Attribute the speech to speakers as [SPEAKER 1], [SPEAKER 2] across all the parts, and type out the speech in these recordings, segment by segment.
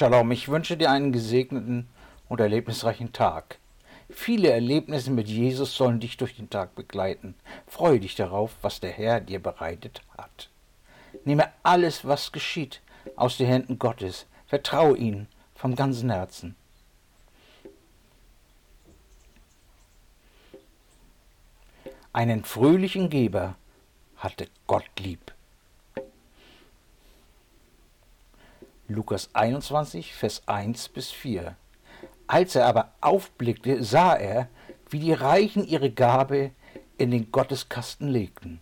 [SPEAKER 1] Shalom, ich wünsche dir einen gesegneten und erlebnisreichen Tag. Viele Erlebnisse mit Jesus sollen dich durch den Tag begleiten. Freue dich darauf, was der Herr dir bereitet hat. Nehme alles, was geschieht, aus den Händen Gottes. Vertraue ihm vom ganzen Herzen. Einen fröhlichen Geber hatte Gott lieb. Lukas 21, Vers 1 bis 4. Als er aber aufblickte, sah er, wie die Reichen ihre Gabe in den Gotteskasten legten.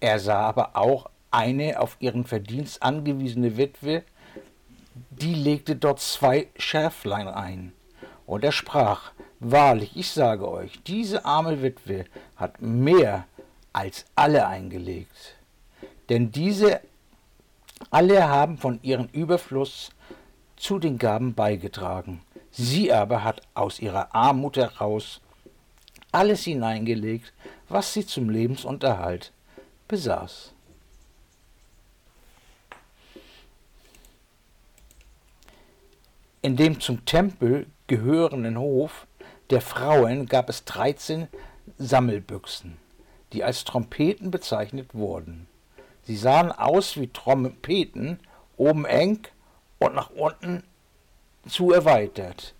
[SPEAKER 1] Er sah aber auch eine auf ihren Verdienst angewiesene Witwe, die legte dort zwei Schärflein ein. Und er sprach, Wahrlich, ich sage euch, diese arme Witwe hat mehr als alle eingelegt. Denn diese alle haben von ihrem Überfluss zu den Gaben beigetragen. Sie aber hat aus ihrer Armut heraus alles hineingelegt, was sie zum Lebensunterhalt besaß. In dem zum Tempel gehörenden Hof der Frauen gab es dreizehn Sammelbüchsen, die als Trompeten bezeichnet wurden. Sie sahen aus wie Trompeten, oben eng und nach unten zu erweitert.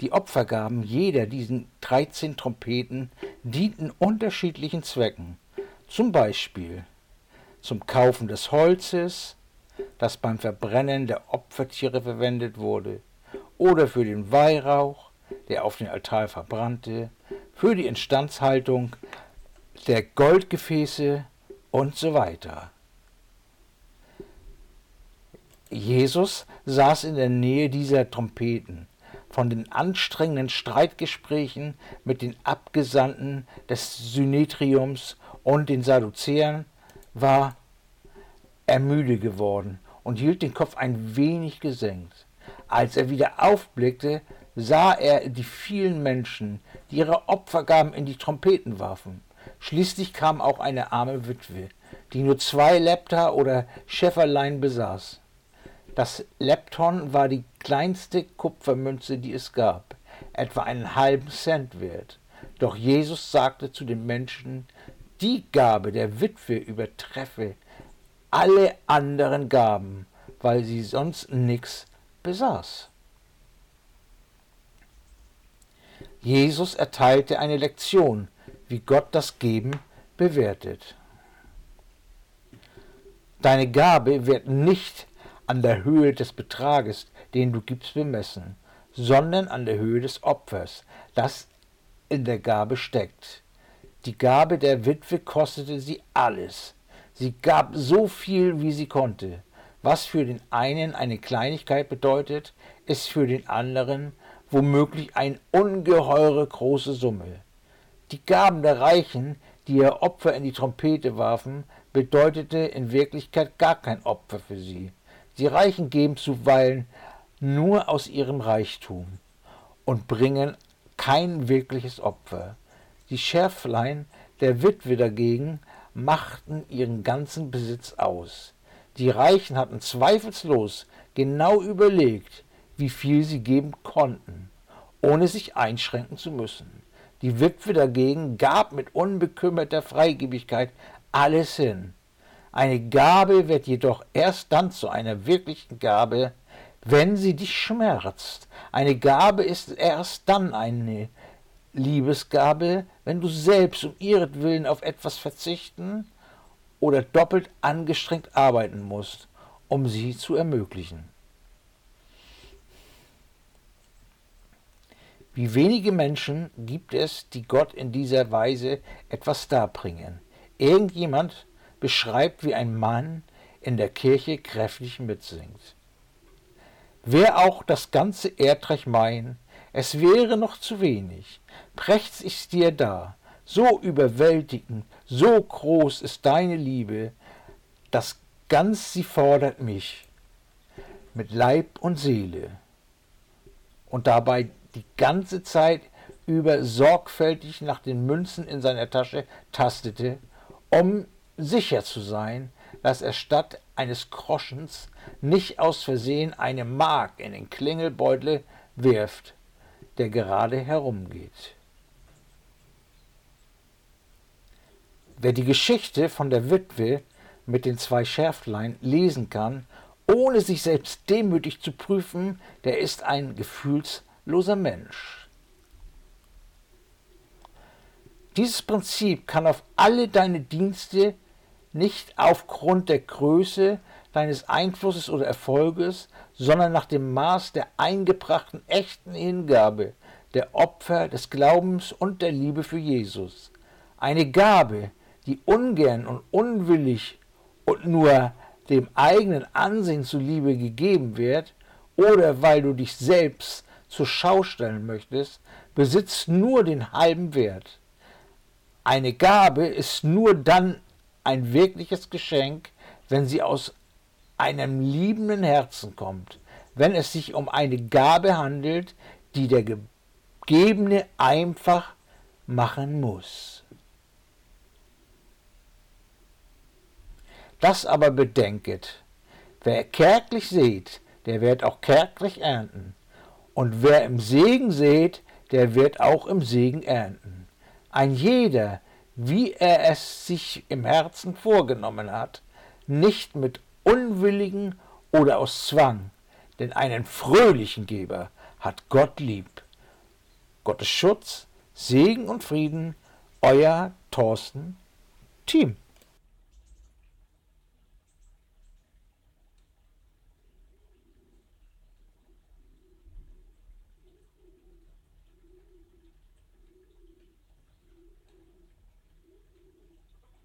[SPEAKER 1] Die Opfergaben jeder diesen dreizehn Trompeten dienten unterschiedlichen Zwecken, zum Beispiel zum Kaufen des Holzes, das beim Verbrennen der Opfertiere verwendet wurde, oder für den Weihrauch, der auf den Altar verbrannte, für die Instandhaltung der Goldgefäße und so weiter. Jesus saß in der Nähe dieser Trompeten. Von den anstrengenden Streitgesprächen mit den Abgesandten des Synedriums und den Sadduzäern war er müde geworden und hielt den Kopf ein wenig gesenkt. Als er wieder aufblickte, sah er die vielen Menschen, die ihre Opfergaben in die Trompeten warfen. Schließlich kam auch eine arme Witwe, die nur zwei Lepta oder Schäferlein besaß. Das Lepton war die kleinste Kupfermünze, die es gab, etwa einen halben Cent wert. Doch Jesus sagte zu den Menschen, die Gabe der Witwe übertreffe alle anderen Gaben, weil sie sonst nichts besaß. Jesus erteilte eine Lektion, wie Gott das Geben bewertet. Deine Gabe wird nicht an der Höhe des Betrages, den du gibst, bemessen, sondern an der Höhe des Opfers, das in der Gabe steckt. Die Gabe der Witwe kostete sie alles. Sie gab so viel, wie sie konnte. Was für den einen eine Kleinigkeit bedeutet, ist für den anderen womöglich eine ungeheure große Summe. Die Gaben der Reichen, die ihr Opfer in die Trompete warfen, bedeutete in Wirklichkeit gar kein Opfer für sie. Die Reichen geben zuweilen nur aus ihrem Reichtum und bringen kein wirkliches Opfer. Die Schärflein der Witwe dagegen machten ihren ganzen Besitz aus. Die Reichen hatten zweifellos genau überlegt, wie viel sie geben konnten, ohne sich einschränken zu müssen. Die Witwe dagegen gab mit unbekümmerter Freigebigkeit alles hin. Eine Gabe wird jedoch erst dann zu einer wirklichen Gabe, wenn sie dich schmerzt. Eine Gabe ist erst dann eine Liebesgabe, wenn du selbst um ihretwillen auf etwas verzichten oder doppelt angestrengt arbeiten musst, um sie zu ermöglichen. Wie wenige Menschen gibt es, die Gott in dieser Weise etwas darbringen. Irgendjemand beschreibt, wie ein Mann in der Kirche kräftig mitsingt. Wer auch das ganze Erdreich meint, es wäre noch zu wenig, prächts ich dir da, so überwältigend, so groß ist deine Liebe, dass ganz sie fordert mich mit Leib und Seele. Und dabei die ganze Zeit über sorgfältig nach den Münzen in seiner Tasche tastete, um sicher zu sein, dass er statt eines Groschens nicht aus Versehen eine Mark in den Klingelbeutel wirft, der gerade herumgeht. Wer die Geschichte von der Witwe mit den zwei Schärflein lesen kann, ohne sich selbst demütig zu prüfen, der ist ein gefühlsloser Mensch. Dieses Prinzip kann auf alle deine Dienste nicht aufgrund der Größe deines Einflusses oder Erfolges, sondern nach dem Maß der eingebrachten echten Hingabe, der Opfer des Glaubens und der Liebe für Jesus. Eine Gabe, die ungern und unwillig und nur dem eigenen Ansehen zuliebe gegeben wird, oder weil du dich selbst zur Schau stellen möchtest, besitzt nur den halben Wert. Eine Gabe ist nur dann ein wirkliches Geschenk, wenn sie aus einem liebenden Herzen kommt, wenn es sich um eine Gabe handelt, die der Gegebene einfach machen muss. Das aber bedenket, wer kärglich seht, der wird auch kärglich ernten, und wer im Segen seht, der wird auch im Segen ernten. Ein jeder, wie er es sich im Herzen vorgenommen hat, nicht mit unwilligen oder aus Zwang, denn einen fröhlichen Geber hat Gott lieb. Gottes Schutz, Segen und Frieden, euer Thorsten Team.